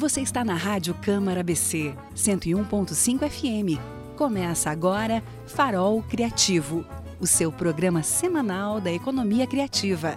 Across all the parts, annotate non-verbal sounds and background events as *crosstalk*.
Você está na Rádio Câmara BC 101.5 FM. Começa agora Farol Criativo, o seu programa semanal da economia criativa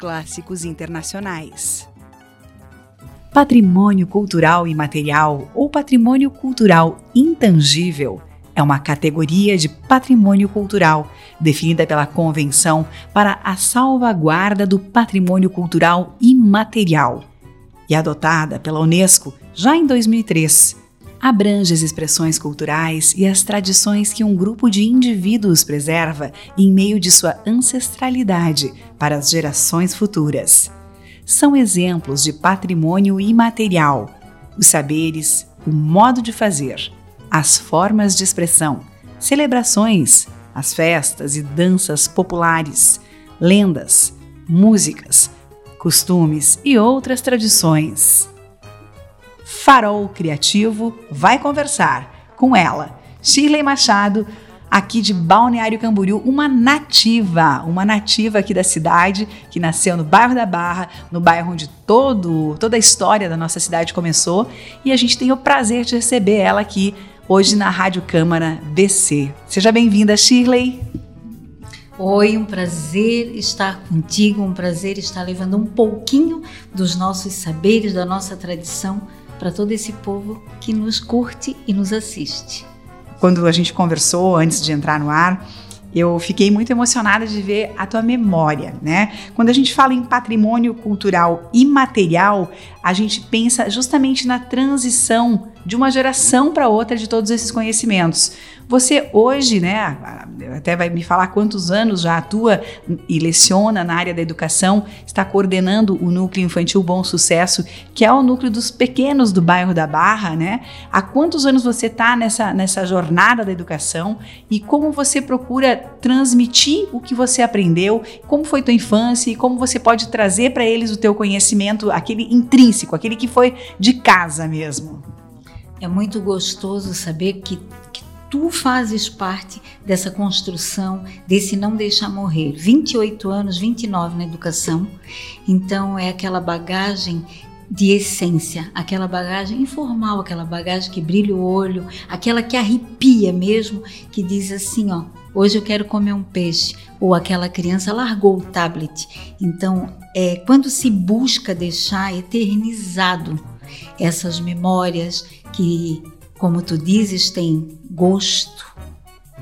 clássicos internacionais. Patrimônio cultural imaterial ou patrimônio cultural intangível é uma categoria de patrimônio cultural definida pela Convenção para a Salvaguarda do Patrimônio Cultural Imaterial e adotada pela Unesco já em 2003. Abrange as expressões culturais e as tradições que um grupo de indivíduos preserva em meio de sua ancestralidade para as gerações futuras. São exemplos de patrimônio imaterial, os saberes, o modo de fazer, as formas de expressão, celebrações, as festas e danças populares, lendas, músicas, costumes e outras tradições. Farol Criativo vai conversar com ela, Shirley Machado, aqui de Balneário Camboriú, uma nativa, uma nativa aqui da cidade, que nasceu no bairro da Barra, no bairro onde todo, toda a história da nossa cidade começou, e a gente tem o prazer de receber ela aqui hoje na Rádio Câmara BC. Seja bem-vinda, Shirley. Oi, um prazer estar contigo, um prazer estar levando um pouquinho dos nossos saberes, da nossa tradição para todo esse povo que nos curte e nos assiste. Quando a gente conversou antes de entrar no ar, eu fiquei muito emocionada de ver a tua memória, né? Quando a gente fala em patrimônio cultural imaterial, a gente pensa justamente na transição de uma geração para outra de todos esses conhecimentos. Você hoje, né, até vai me falar quantos anos já atua e leciona na área da educação, está coordenando o Núcleo Infantil Bom Sucesso, que é o núcleo dos pequenos do bairro da Barra, né? Há quantos anos você está nessa, nessa jornada da educação e como você procura transmitir o que você aprendeu, como foi tua infância e como você pode trazer para eles o teu conhecimento, aquele intrínseco, aquele que foi de casa mesmo? É muito gostoso saber que, que tu fazes parte dessa construção, desse não deixar morrer. 28 anos, 29 na educação, então é aquela bagagem de essência, aquela bagagem informal, aquela bagagem que brilha o olho, aquela que arrepia mesmo, que diz assim, ó, hoje eu quero comer um peixe, ou aquela criança largou o tablet. Então, é quando se busca deixar eternizado essas memórias que, como tu dizes, têm gosto,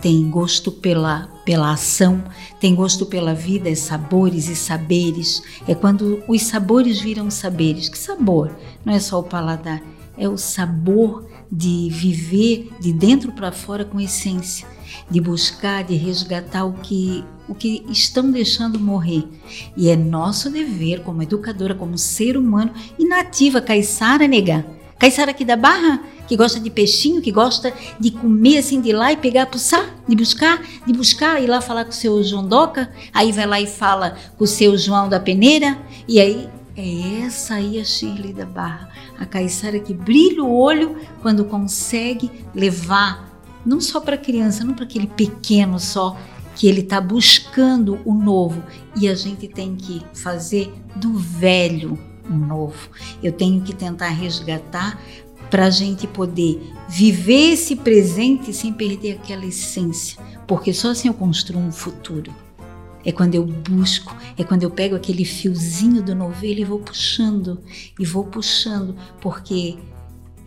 tem gosto pela, pela ação, tem gosto pela vida, é sabores e saberes. É quando os sabores viram saberes. Que sabor? Não é só o paladar, é o sabor de viver de dentro para fora com essência, de buscar, de resgatar o que o que estão deixando morrer. E é nosso dever como educadora, como ser humano e nativa, Caiçara negar. Caiçara aqui da Barra, que gosta de peixinho, que gosta de comer assim de lá e pegar, puxar, de buscar, de buscar, ir lá falar com o seu João Doca, aí vai lá e fala com o seu João da Peneira, e aí é essa aí a Shirley da Barra, a Caiçara que brilha o olho quando consegue levar, não só para a criança, não para aquele pequeno só, que ele está buscando o novo e a gente tem que fazer do velho um novo. Eu tenho que tentar resgatar para a gente poder viver esse presente sem perder aquela essência, porque só assim eu construo um futuro. É quando eu busco, é quando eu pego aquele fiozinho do novelo e vou puxando, e vou puxando, porque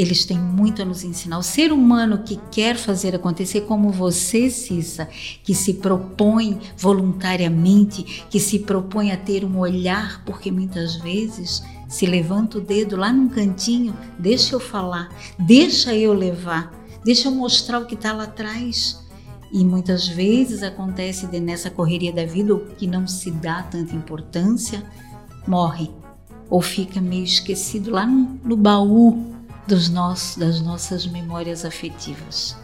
eles têm muito a nos ensinar. O ser humano que quer fazer acontecer, como você, Cissa, que se propõe voluntariamente, que se propõe a ter um olhar, porque muitas vezes se levanta o dedo lá num cantinho, deixa eu falar, deixa eu levar, deixa eu mostrar o que está lá atrás. E muitas vezes acontece de, nessa correria da vida, o que não se dá tanta importância, morre ou fica meio esquecido lá no, no baú dos nossos, das nossas memórias afetivas.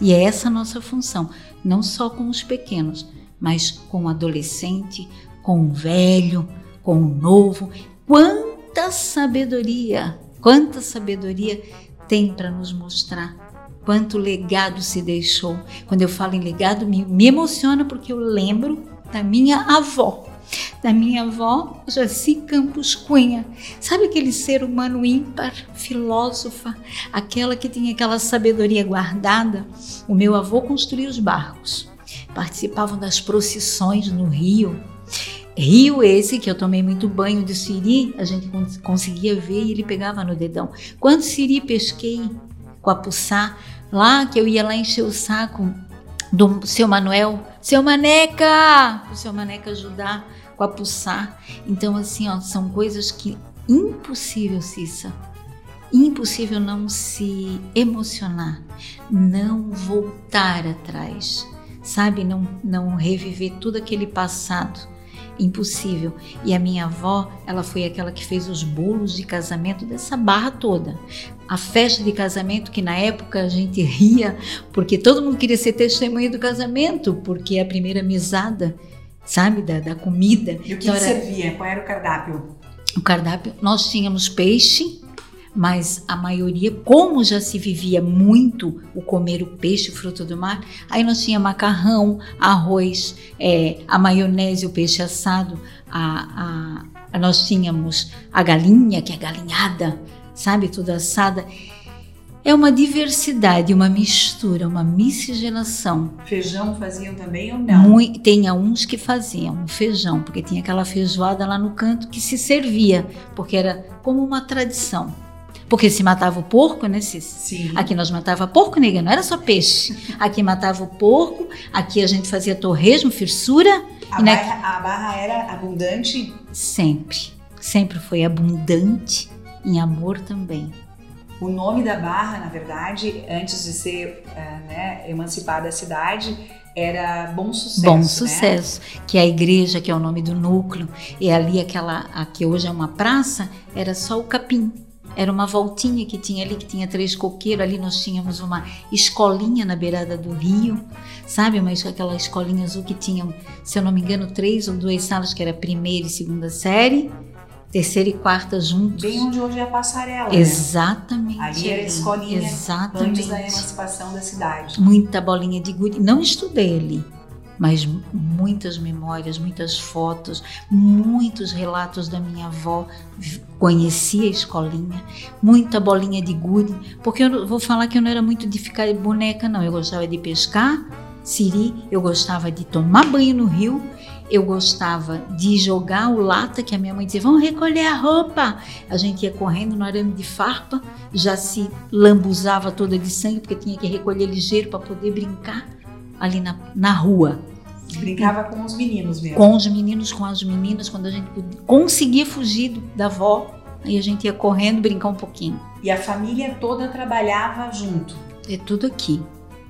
E é essa nossa função, não só com os pequenos, mas com o adolescente, com o velho, com o novo. Quanta sabedoria, quanta sabedoria tem para nos mostrar. Quanto legado se deixou. Quando eu falo em legado, me, me emociona porque eu lembro da minha avó da minha avó, Jaci Campos Cunha. Sabe aquele ser humano ímpar, filósofa, aquela que tinha aquela sabedoria guardada? O meu avô construía os barcos, participavam das procissões no rio. Rio esse que eu tomei muito banho de siri, a gente conseguia ver e ele pegava no dedão. Quando siri pesquei com a puçá, lá que eu ia lá encher o saco do seu Manuel, seu Maneca, o seu Maneca ajudar com a pulsar. Então, assim, ó, são coisas que impossível, Cissa, impossível não se emocionar, não voltar atrás, sabe? Não, não reviver tudo aquele passado. Impossível. E a minha avó, ela foi aquela que fez os bolos de casamento dessa barra toda. A festa de casamento, que na época a gente ria, porque todo mundo queria ser testemunha do casamento, porque é a primeira mesada sabe, da, da comida. E o que, que servia? Qual era o cardápio? O cardápio, nós tínhamos peixe, mas a maioria, como já se vivia muito o comer o peixe, o fruto do mar, aí nós tinha macarrão, arroz, é, a maionese, o peixe assado, a, a, nós tínhamos a galinha, que é galinhada, sabe, toda assada. É uma diversidade, uma mistura, uma miscigenação. Feijão faziam também ou não? Muito, tinha uns que faziam feijão, porque tinha aquela feijoada lá no canto que se servia, porque era como uma tradição. Porque se matava o porco, né, Cis? Sim. Aqui nós matava porco, nega, não era só peixe. Aqui matava o porco, aqui a gente fazia torresmo, firsura. A, barra, a barra era abundante? Sempre. Sempre foi abundante em amor também. O nome da barra, na verdade, antes de ser uh, né, emancipada a cidade, era Bom Sucesso. Bom né? Sucesso, né? que é a igreja, que é o nome do núcleo, e ali aquela, a que hoje é uma praça, era só o capim. Era uma voltinha que tinha ali, que tinha três coqueiros. Ali nós tínhamos uma escolinha na beirada do rio, sabe? Mas aquela escolinha azul que tinha, se eu não me engano, três ou duas salas, que era primeira e segunda série terceira e quarta juntos. Bem onde hoje é a passarela. Né? Exatamente. Né? Ali era a escolinha Exatamente. antes da emancipação da cidade. Muita bolinha de gude. Não estudei ali, mas muitas memórias, muitas fotos, muitos relatos da minha avó. Conhecia a escolinha, muita bolinha de gude, porque eu vou falar que eu não era muito de ficar de boneca, não. Eu gostava de pescar, siri, eu gostava de tomar banho no rio eu gostava de jogar o lata, que a minha mãe dizia, vamos recolher a roupa. A gente ia correndo no arame de farpa, já se lambuzava toda de sangue, porque tinha que recolher ligeiro para poder brincar ali na, na rua. Brincava com os meninos mesmo? Com os meninos, com as meninas, quando a gente conseguia fugir da avó, aí a gente ia correndo brincar um pouquinho. E a família toda trabalhava junto? É tudo aqui,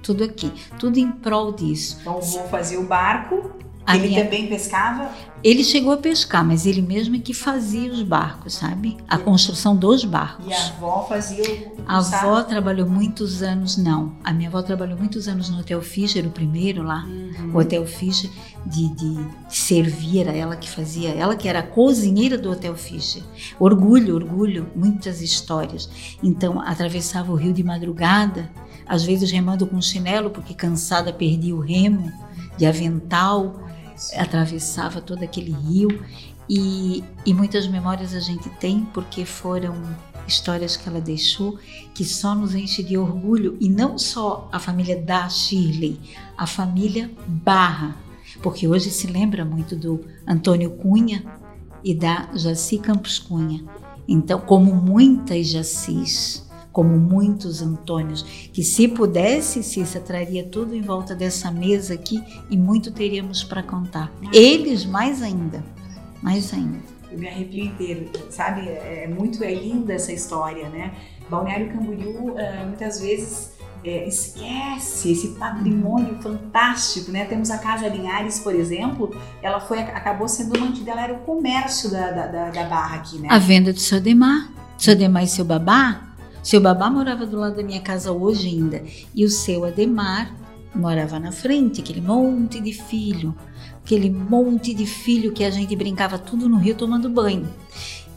tudo aqui, tudo em prol disso. Então vô fazia o barco a ele minha... também pescava? Ele chegou a pescar, mas ele mesmo é que fazia os barcos, sabe? A construção dos barcos. E a avó fazia o. A avó trabalhou muitos anos, não. A minha avó trabalhou muitos anos no Hotel Fischer, o primeiro lá. Uhum. O Hotel Fischer, de, de, servir, era ela que fazia, ela que era a cozinheira do Hotel Fischer. Orgulho, orgulho, muitas histórias. Então, atravessava o rio de madrugada, às vezes remando com chinelo, porque cansada perdia o remo, de avental atravessava todo aquele rio. E, e muitas memórias a gente tem porque foram histórias que ela deixou que só nos enche de orgulho. E não só a família da Shirley, a família Barra, porque hoje se lembra muito do Antônio Cunha e da Jaci Campos Cunha. Então, como muitas Jacis, como muitos Antônios, que se pudesse, Cissa traria tudo em volta dessa mesa aqui e muito teríamos para contar. Eles mais ainda, mais ainda. Eu me arrepio inteiro, sabe? É muito é linda essa história, né? Balneário Camboriú uh, muitas vezes é, esquece esse patrimônio fantástico, né? Temos a Casa Linhares, por exemplo, ela foi acabou sendo mantida, ela era o comércio da, da, da, da barra aqui, né? A venda Demar, seu Demar e seu babá Seu babá morava do lado da minha casa hoje ainda. E o seu Ademar morava na frente, aquele monte de filho. Aquele monte de filho que a gente brincava tudo no rio tomando banho.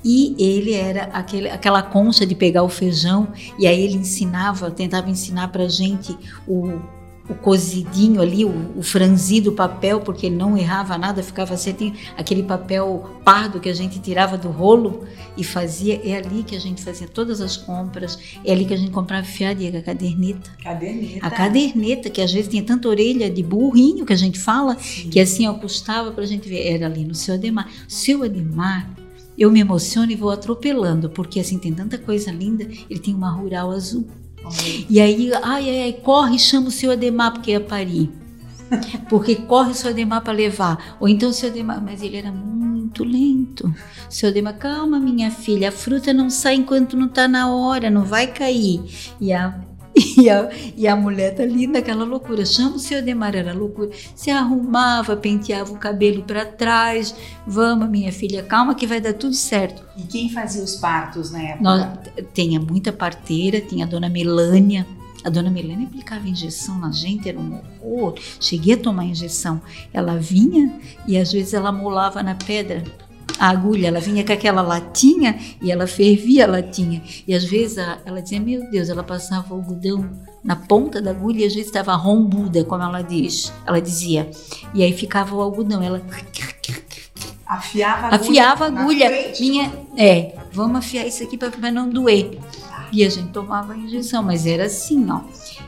E ele era aquele, aquela concha de pegar o feijão, e aí ele ensinava, tentava ensinar pra gente o, o cozidinho ali, o, o franzido papel, porque ele não errava nada, ficava certinho, aquele papel pardo que a gente tirava do rolo e fazia, é ali que a gente fazia todas as compras, é ali que a gente comprava fiadia, a caderneta. Caderneta. A caderneta, que às vezes tinha tanta orelha de burrinho que a gente fala, Sim. que assim ó, custava pra gente ver, era ali no seu Ademar. Seu Ademar, eu me emociono e vou atropelando, porque assim tem tanta coisa linda, ele tem uma rural azul. E aí, ai, ai, ai, corre e chama o seu Ademar porque ia parir. Porque corre o seu Ademar para levar. Ou então o seu Ademar, mas ele era muito lento. O seu Ademar, calma, minha filha, a fruta não sai enquanto não tá na hora, não vai cair. E a *laughs* e a, e a mulher tá ali naquela loucura. Chama o seu Ademar, era loucura. Se arrumava, penteava o cabelo para trás. Vamos, minha filha, calma que vai dar tudo certo. E quem fazia os partos na época? Nós, tinha muita parteira, tinha a dona Melânia. A dona Melânia aplicava injeção na gente, era um horror. Cheguei a tomar injeção. Ela vinha e às vezes ela molava na pedra a agulha. Ela vinha com aquela latinha e ela fervia a latinha. E às vezes a- ela dizia: Meu Deus, ela passava o algodão na ponta da agulha e às vezes estava rombuda, como ela diz. Ela dizia. E aí ficava o algodão. Ela Afiava a agulha. afiava a agulha. Minha, é, vamos afiar isso aqui para não doer. E a gente tomava a injeção, mas era assim, ó.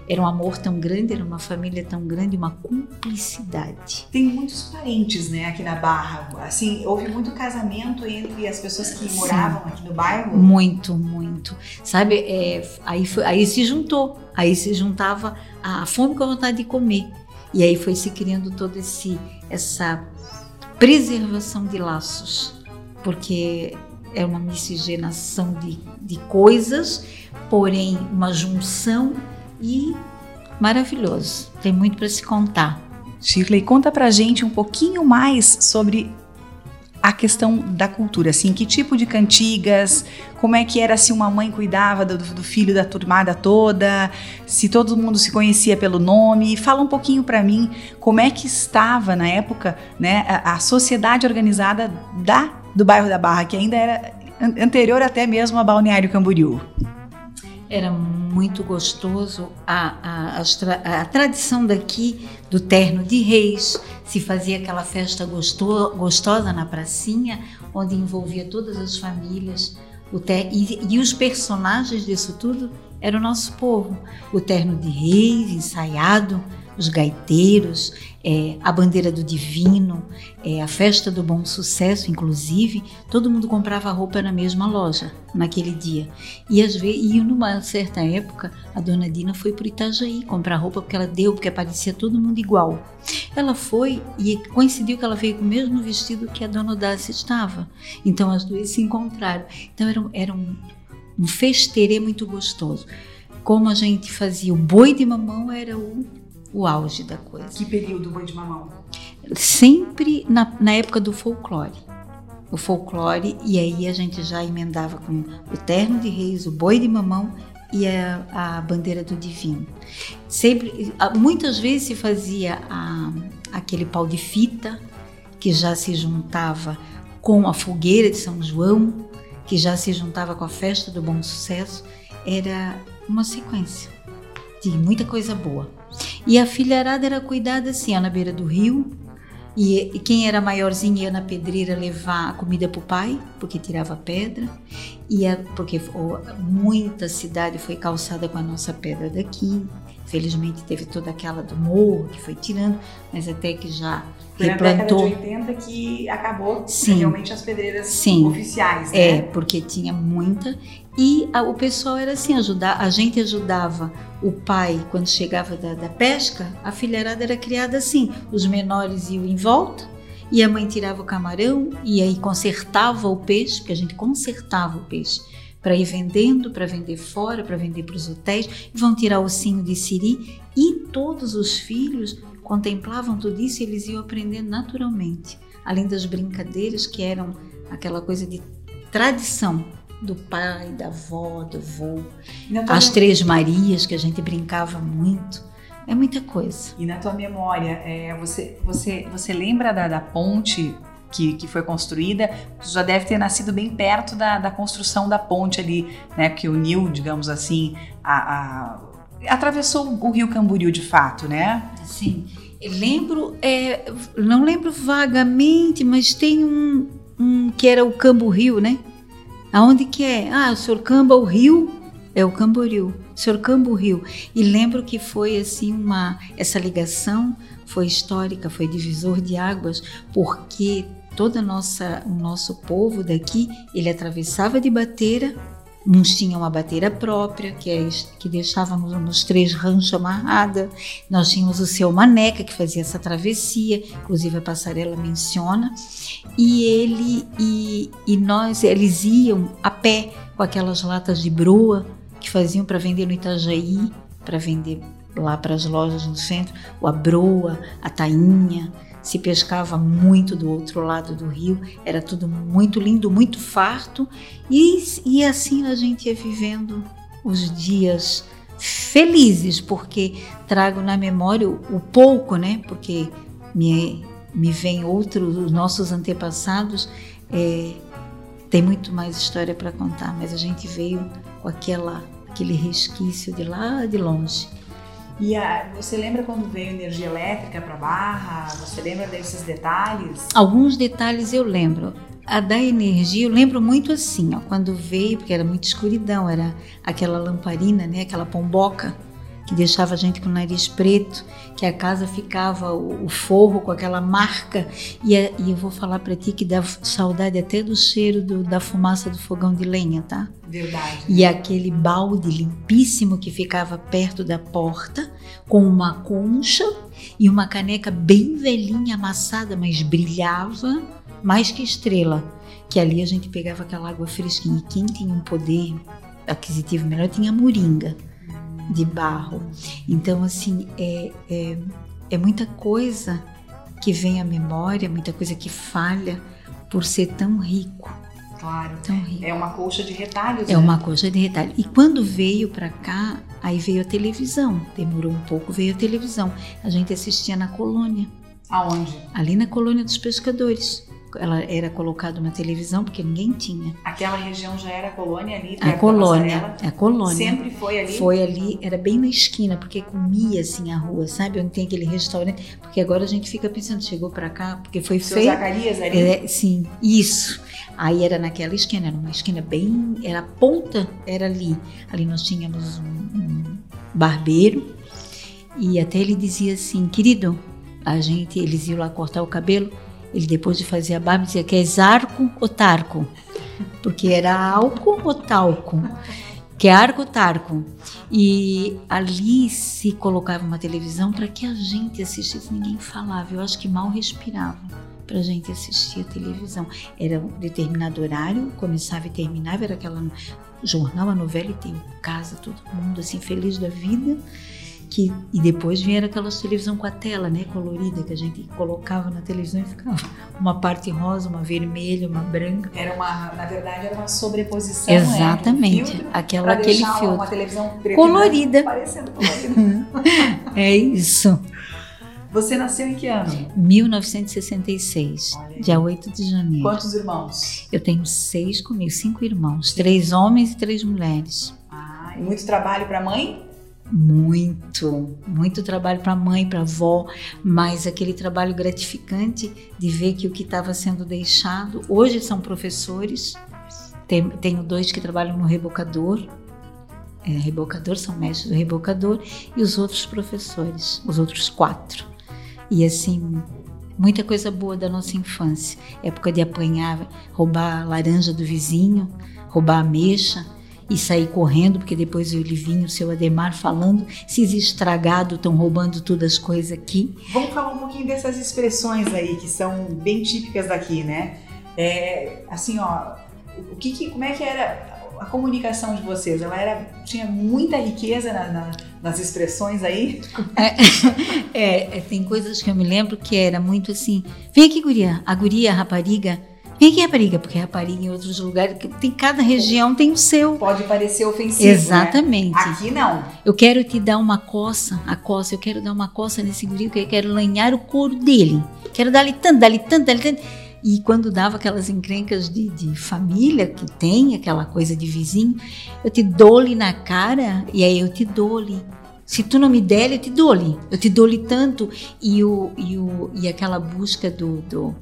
Era um amor tão grande, era uma família tão grande, uma cumplicidade. Tem muitos parentes, né, aqui na Barra. Assim, houve muito casamento entre as pessoas que Sim. moravam aqui no bairro. Muito, muito. Sabe, é, aí, foi- aí se juntou, aí se juntava a fome com a vontade de comer. E aí foi se criando toda esse, essa preservação de laços, porque é uma miscigenação de, de coisas, porém uma junção e maravilhoso. Tem muito para se contar. Shirley, conta pra gente um pouquinho mais sobre a questão da cultura, assim, que tipo de cantigas, como é que era se uma mãe cuidava do, do filho da turmada toda, se todo mundo se conhecia pelo nome, fala um pouquinho pra mim como é que estava na época, né, a, a sociedade organizada da do bairro da Barra, que ainda era an- anterior até mesmo a Balneário Camboriú. Era muito gostoso a, a, tra- a tradição daqui do terno de reis. Se fazia aquela festa gosto- gostosa na pracinha, onde envolvia todas as famílias. O ter- e, e os personagens disso tudo era o nosso povo. O terno de reis ensaiado, os gaiteiros, é, a bandeira do divino, é, a festa do bom sucesso, inclusive, todo mundo comprava roupa na mesma loja naquele dia. E às vezes, e numa certa época, a dona Dina foi para Itajaí comprar roupa porque ela deu, porque parecia todo mundo igual. Ela foi e coincidiu que ela veio com o mesmo vestido que a dona Dácia estava. Então as duas se encontraram. Então era, um- era um, um festerê muito gostoso. Como a gente fazia o boi de mamão era o, o auge da coisa Que período boi de mamão? sempre na, na época do folclore. O folclore, e aí a gente já emendava com o terno de reis, o boi de mamão e a, a bandeira do divino. Sempre, muitas vezes se fazia a- aquele pau de fita, que já se juntava com a fogueira de São João, que já se juntava com a festa do bom sucesso. Era uma sequência de muita coisa boa. E a filharada era cuidada assim, ó, na beira do rio. E, e quem era maiorzinho ia na pedreira levar a comida o pai, porque tirava pedra. E a- porque o- muita cidade foi calçada com a nossa pedra daqui. Felizmente teve toda aquela do morro que foi tirando, mas até que já Foi na década de replantou. 80 que acabou Sim. realmente as pedreiras Sim. oficiais, né? É, porque tinha muita. E a- o pessoal era assim, ajudar, a gente ajudava o pai quando chegava da, da pesca, a filharada era criada assim, os menores iam em volta e a mãe tirava o camarão e aí consertava o peixe, porque a gente consertava o peixe para ir vendendo, para vender fora, para vender para os hotéis, vão tirar o ossinho de siri e todos os filhos contemplavam tudo isso e eles iam aprendendo naturalmente, além das brincadeiras que eram aquela coisa de tradição do pai, da avó, do avô. As Três Marias, que a gente brincava muito. É muita coisa. E na tua memória, é, você, você, você lembra da, da ponte que, que, foi construída, já deve ter nascido bem perto da, da construção da ponte ali, né? Que uniu, digamos assim, a, a, atravessou o rio Camboriú de fato, né? Sim. lembro, é, não lembro vagamente, mas tem um, um que era o Cambo Rio, né? Aonde que é? Ah, o senhor Camba o Rio é o Camboriú, o senhor Cambo Rio. E lembro que foi assim uma essa ligação foi histórica, foi divisor de águas, porque toda nossa o nosso povo daqui, ele atravessava de bateira Uns tinham uma bateira própria, que, é, que deixávamos nos três ranchos amarrada. Nós tínhamos o seu Maneca, que fazia essa travessia, inclusive a passarela menciona. E ele e, e nós, eles iam a pé com aquelas latas de broa que faziam para vender no Itajaí, para vender lá para as lojas no centro, a broa, a tainha, se pescava muito do outro lado do rio, era tudo muito lindo, muito farto, e, e assim a gente ia vivendo os dias felizes, porque trago na memória o, o pouco, né? Porque me, me vem outros, os nossos antepassados, é, tem muito mais história para contar, mas a gente veio com aquela, aquele resquício de lá de longe. E a, você lembra quando veio energia elétrica para Barra? Você lembra desses detalhes? Alguns detalhes eu lembro. A da energia, eu lembro muito assim, ó, quando veio, porque era muita escuridão, era aquela lamparina, né, aquela pomboca que deixava a gente com o nariz preto, que a casa ficava o, o forro com aquela marca. E, e eu vou falar para ti que dá saudade até do cheiro do, da fumaça do fogão de lenha, tá? Verdade. E aquele balde limpíssimo que ficava perto da porta, com uma concha e uma caneca bem velhinha, amassada, mas brilhava mais que estrela. Que ali a gente pegava aquela água fresquinha. E quem tinha um poder aquisitivo melhor tinha moringa de barro. Então, assim, é, é, é muita coisa que vem à memória, muita coisa que falha por ser tão rico. Claro. Tão rico. É uma colcha de retalhos. É né? uma colcha de retalhos. E quando veio para cá, aí veio a televisão. Demorou um pouco, veio a televisão. A gente assistia na colônia. Aonde? Ali na colônia dos pescadores ela era colocada na televisão porque ninguém tinha. Aquela região já era colônia ali? A colônia, a colônia. Sempre foi ali? Foi ali, era bem na esquina, porque comia assim a rua, sabe? Onde tem aquele restaurante. Porque agora a gente fica pensando, chegou para cá, porque foi Seu feito. Zacarias ali? É, sim, isso. Aí era naquela esquina, era uma esquina bem. Era a ponta, era ali. Ali nós tínhamos um, um barbeiro e até ele dizia assim, querido, a gente, eles iam lá cortar o cabelo ele, depois de fazer a barba, dizia que é arco ou tarco, porque era álcool ou talco, que é arco tarco. E ali se colocava uma televisão para que a gente assistisse, ninguém falava, eu acho que mal respirava para a gente assistir a televisão. Era um determinado horário, começava e terminava, era aquela jornal, a novela e tem casa, todo mundo assim feliz da vida que e depois vieram aquelas televisão com a tela, né, colorida que a gente colocava na televisão e ficava *laughs* uma parte rosa, uma vermelha, uma branca. Era uma, na verdade, era uma sobreposição. Exatamente, né, aquela aquele filtro. Uma televisão preta colorida. Parecendo *laughs* colorida. é isso. Você nasceu em que ano? 1966, dia 8 de janeiro. Quantos irmãos? Eu tenho seis comigo, cinco irmãos, três homens e três mulheres. Ah, e muito trabalho para mãe? Muito, muito trabalho para mãe, para avó, mas aquele trabalho gratificante de ver que o que estava sendo deixado, hoje são professores, Tem, tenho dois que trabalham no rebocador, é, rebocador, são mestres do rebocador, e os outros professores, os outros quatro. E assim, muita coisa boa da nossa infância, época de apanhar, roubar a laranja do vizinho, roubar a mexa, e sair correndo, porque depois o Livinho, o seu Ademar, falando, se estragado, estão roubando todas as coisas aqui. Vamos falar um pouquinho dessas expressões aí, que são bem típicas daqui, né? É, assim, ó, o que, que, como é que era a comunicação de vocês? Ela era, tinha muita riqueza na, na, nas expressões aí? É, *laughs* é, é, tem coisas que eu me lembro que era muito assim, vem aqui guria, a guria, a rapariga, Vem aqui, rapariga, porque rapariga em outros lugares, tem cada região tem o seu. Pode parecer ofensivo. Exatamente. Né? Aqui não. Eu quero te dar uma coça, a coça, eu quero dar uma coça nesse guri, eu quero lanhar o couro dele. Quero dar-lhe tanto, dar-lhe tanto, dar-lhe tanto. E quando dava aquelas encrencas de, de, família que tem, aquela coisa de vizinho, eu te dou-lhe na cara e aí eu te dou-lhe. Se tu não me der, eu te dou-lhe. Eu te dou-lhe tanto. E, o, e, o, e aquela busca do, do,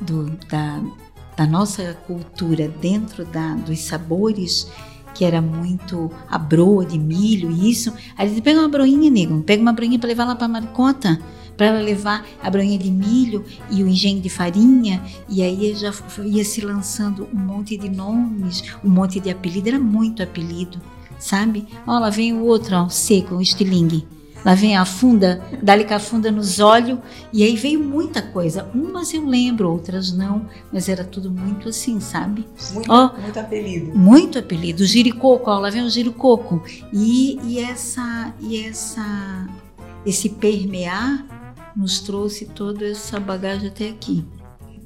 do da, da nossa cultura dentro da, dos sabores que era muito a broa de milho e isso. Aí ele pega uma broinha, nego, pega uma broinha para levar lá para Maricota, para levar a broinha de milho e o engenho de farinha, e aí já ia se lançando um monte de nomes, um monte de apelido, era muito apelido, sabe? Ó, lá vem o outro, ó, seco, o estilingue. Lá vem a funda, dá-lhe com a funda nos olhos, e aí veio muita coisa. Umas eu lembro, outras não, mas era tudo muito assim, sabe? Muito, ó, muito apelido. Muito apelido. O giricoco, ó, lá vem o giricoco. E, e, essa, e essa, esse permear nos trouxe toda essa bagagem até aqui.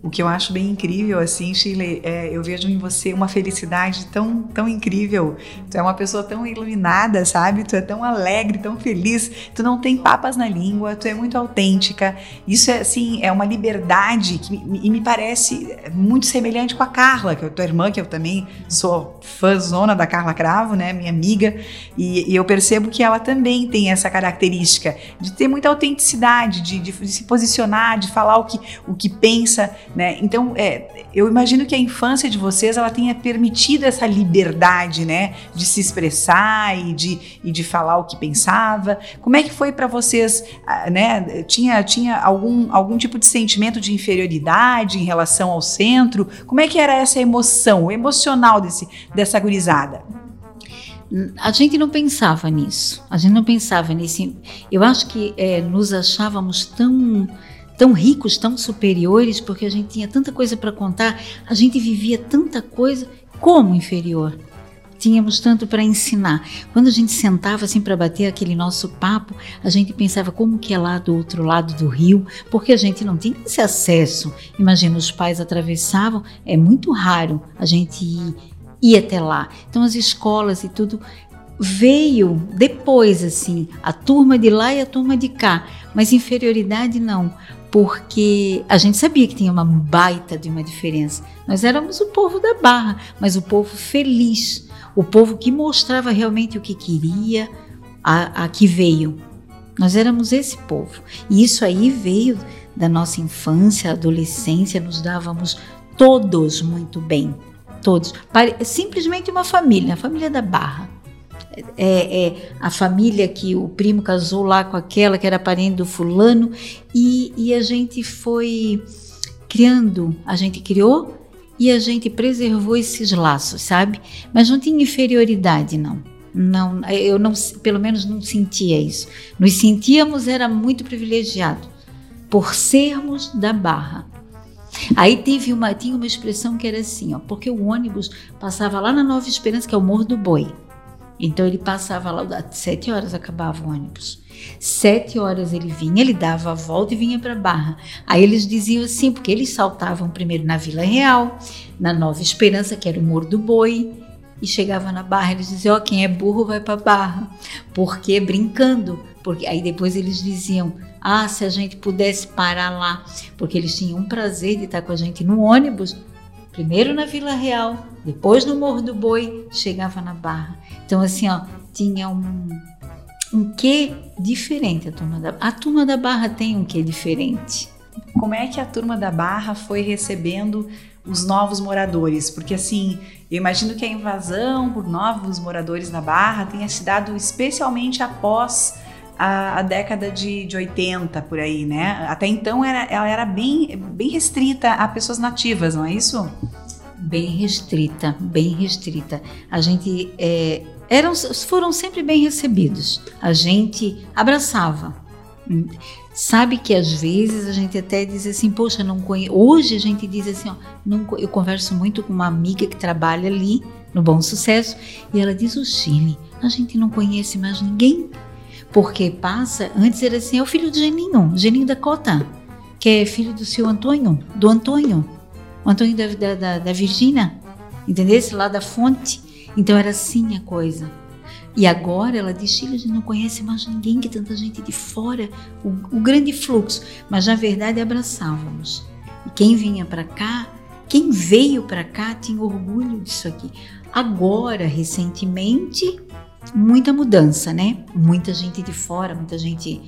O que eu acho bem incrível, assim, Chile, é, eu vejo em você uma felicidade tão, tão incrível. Tu é uma pessoa tão iluminada, sabe? Tu é tão alegre, tão feliz. Tu não tem papas na língua, tu é muito autêntica. Isso é, assim, é uma liberdade que me, me parece muito semelhante com a Carla, que é tua irmã, que eu também sou fãzona da Carla Cravo, né? Minha amiga. E, e, eu percebo que ela também tem essa característica de ter muita autenticidade, de, de, de se posicionar, de falar o que, o que pensa né? Então, é, eu imagino que a infância de vocês ela tenha permitido essa liberdade, né, de se expressar e de, e de falar o que pensava. Como é que foi para vocês, ah, né? Tinha, tinha algum, algum tipo de sentimento de inferioridade em relação ao centro? Como é que era essa emoção, o emocional desse, dessa gurizada? A gente não pensava nisso, a gente não pensava nisso. Eu acho que é, nos achávamos tão tão ricos, tão superiores, porque a gente tinha tanta coisa para contar, a gente vivia tanta coisa como inferior. Tínhamos tanto para ensinar. Quando a gente sentava assim para bater aquele nosso papo, a gente pensava como que é lá do outro lado do rio, porque a gente não tinha esse acesso. Imagina, os pais atravessavam, é muito raro a gente ir, ir até lá. Então as escolas e tudo veio depois assim, a turma de lá e a turma de cá, mas inferioridade não porque a gente sabia que tinha uma baita de uma diferença. Nós éramos o povo da Barra, mas o povo feliz, o povo que mostrava realmente o que queria, a, a que veio. Nós éramos esse povo. E isso aí veio da nossa infância, adolescência, nos dávamos todos muito bem. Todos. Simplesmente uma família, a família da Barra é, é, a família que o primo casou lá com aquela que era parente do fulano e, e a gente foi criando, a gente criou e a gente preservou esses laços, sabe? Mas não tinha inferioridade, não. Não, eu não, pelo menos não sentia isso. Nos sentíamos era muito privilegiado por sermos da Barra. Aí teve uma, tinha uma expressão que era assim, ó, porque o ônibus passava lá na Nova Esperança, que é o Morro do Boi. Então ele passava lá, às sete horas acabava o ônibus. Sete horas ele vinha, ele dava a volta e vinha para Barra. Aí eles diziam assim, porque eles saltavam primeiro na Vila Real, na Nova Esperança, que era o Morro do Boi, e chegava na Barra, eles diziam, ó, oh, quem é burro vai para Barra. Porque brincando, porque aí depois eles diziam, ah, se a gente pudesse parar lá, porque eles tinham um prazer de estar com a gente no ônibus, primeiro na Vila Real, depois no Morro do Boi, chegava na Barra. Então, assim, ó, tinha um, um quê diferente a turma da A turma da Barra tem um quê diferente. Como é que a turma da Barra foi recebendo os novos moradores? Porque, assim, eu imagino que a invasão por novos moradores na Barra tenha se dado especialmente após a, a, década de, de 80 por aí, né? Até então era, ela era bem, bem restrita a pessoas nativas, não é isso? bem restrita, bem restrita. A gente é, eram, foram sempre bem recebidos. A gente abraçava. Sabe que às vezes a gente até diz assim, poxa, não conheço. Hoje a gente diz assim, ó, não, eu converso muito com uma amiga que trabalha ali no Bom Sucesso e ela diz o Chile, a gente não conhece mais ninguém. Porque passa, antes era assim, é o filho do Geninho, Geninho da Cota, que é filho do seu Antônio, do Antônio. o Antônio da, da, da Virgínia, entendeu? Lá da fonte. Então era assim a coisa. E agora ela diz: Chile, a gente não conhece mais ninguém, que tanta gente de fora, o, o grande fluxo. Mas na verdade abraçávamos. E quem vinha para cá, quem veio para cá tinha orgulho disso aqui. Agora, recentemente, muita mudança, né? Muita gente de fora, muita gente,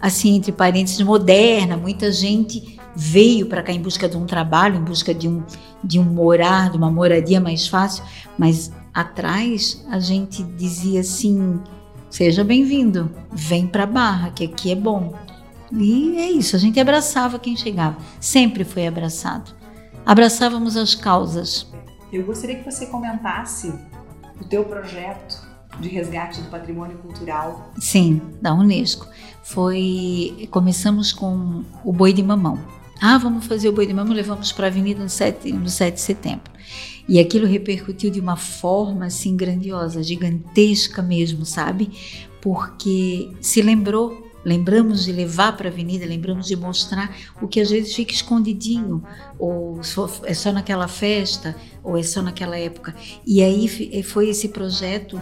assim, entre parênteses, moderna, muita gente veio para cá em busca de um trabalho, em busca de um, de um morar, de uma moradia mais fácil, mas atrás a gente dizia assim: seja bem-vindo, vem para Barra, que aqui é bom. E é isso, a gente abraçava quem chegava, sempre foi abraçado. Abraçávamos as causas. Eu gostaria que você comentasse o teu projeto de resgate do patrimônio cultural. Sim, da Unesco. Foi começamos com o boi de mamão. Ah, vamos fazer o boi de mamão, levamos para a avenida no 7, no 7 de setembro. E aquilo repercutiu de uma forma assim grandiosa, gigantesca mesmo, sabe? Porque se lembrou lembramos de levar para a avenida, lembramos de mostrar o que às vezes fica escondidinho, ou é só naquela festa, ou é só naquela época. E aí foi esse projeto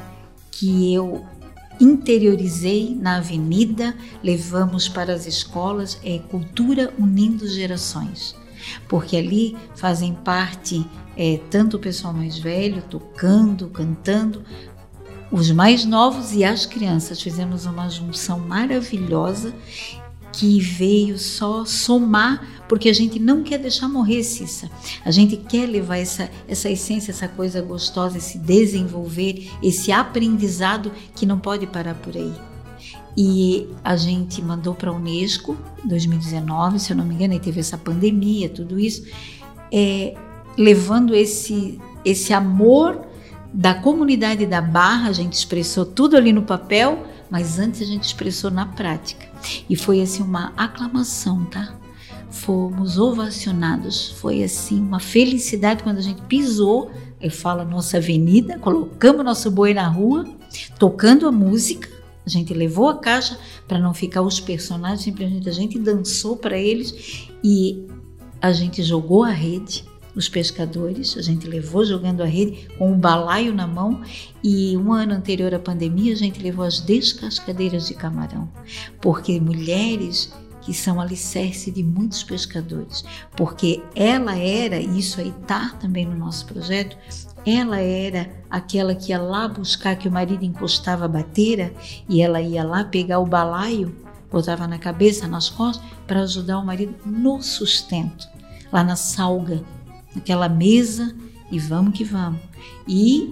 que eu interiorizei na avenida, levamos para as escolas, é Cultura Unindo Gerações. Porque ali fazem parte é, tanto o pessoal mais velho, tocando, cantando, os mais novos e as crianças. Fizemos uma junção maravilhosa que veio só somar, porque a gente não quer deixar morrer, Cissa. A gente quer levar essa, essa essência, essa coisa gostosa, esse desenvolver, esse aprendizado que não pode parar por aí. E a gente mandou para a Unesco, 2019, se eu não me engano, e teve essa pandemia, tudo isso, é, levando esse, esse amor da comunidade da Barra, a gente expressou tudo ali no papel, mas antes a gente expressou na prática. E foi assim uma aclamação, tá? Fomos ovacionados, foi assim uma felicidade quando a gente pisou, eu falo nossa avenida, colocamos nosso boi na rua, tocando a música, a gente levou a caixa para não ficar os personagens, simplesmente a gente dançou para eles e a gente jogou a rede os pescadores, a gente levou jogando a rede com um balaio na mão e um ano anterior à pandemia a gente levou as descascadeiras de camarão, porque mulheres que são alicerce de muitos pescadores, porque ela era, isso aí está também no nosso projeto, ela era aquela que ia lá buscar que o marido encostava a bateira e ela ia lá pegar o balaio, botava na cabeça, nas costas, para ajudar o marido no sustento, lá na salga, naquela mesa e vamos que vamos. E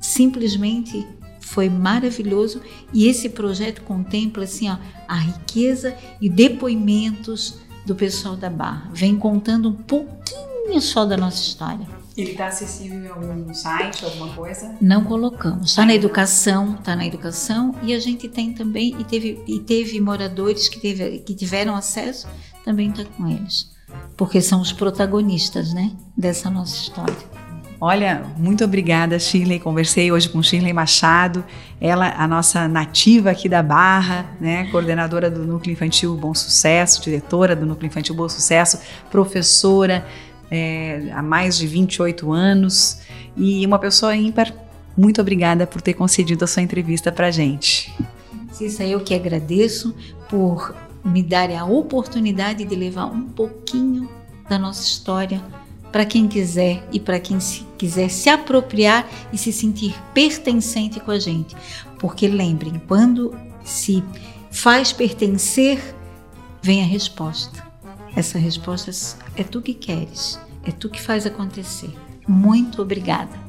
simplesmente foi maravilhoso e esse projeto contempla assim ó, a riqueza e depoimentos do pessoal da Barra. Vem contando um pouquinho só da nossa história. Ele está acessível em algum site, alguma coisa? Não colocamos. Está na educação, está na educação e a gente tem também e teve e teve moradores que teve, que tiveram acesso, também está com eles porque são os protagonistas, né, dessa nossa história. Olha, muito obrigada, Shirley. Conversei hoje com Shirley Machado, ela, a nossa nativa aqui da Barra, né, coordenadora do Núcleo Infantil Bom Sucesso, diretora do Núcleo Infantil Bom Sucesso, professora é, há mais de 28 anos e uma pessoa ímpar. Muito obrigada por ter concedido a sua entrevista para a gente. Cissa, eu que agradeço por me darem a oportunidade de levar um pouquinho da nossa história para quem quiser e para quem se, quiser se apropriar e se sentir pertencente com a gente. Porque lembrem, quando se faz pertencer, vem a resposta. Essa resposta é tu que queres, é tu que faz acontecer. Muito obrigada.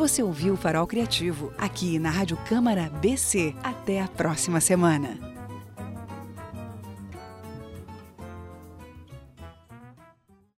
Você ouviu o Farol Criativo aqui na Rádio Câmara BC. Até a próxima semana.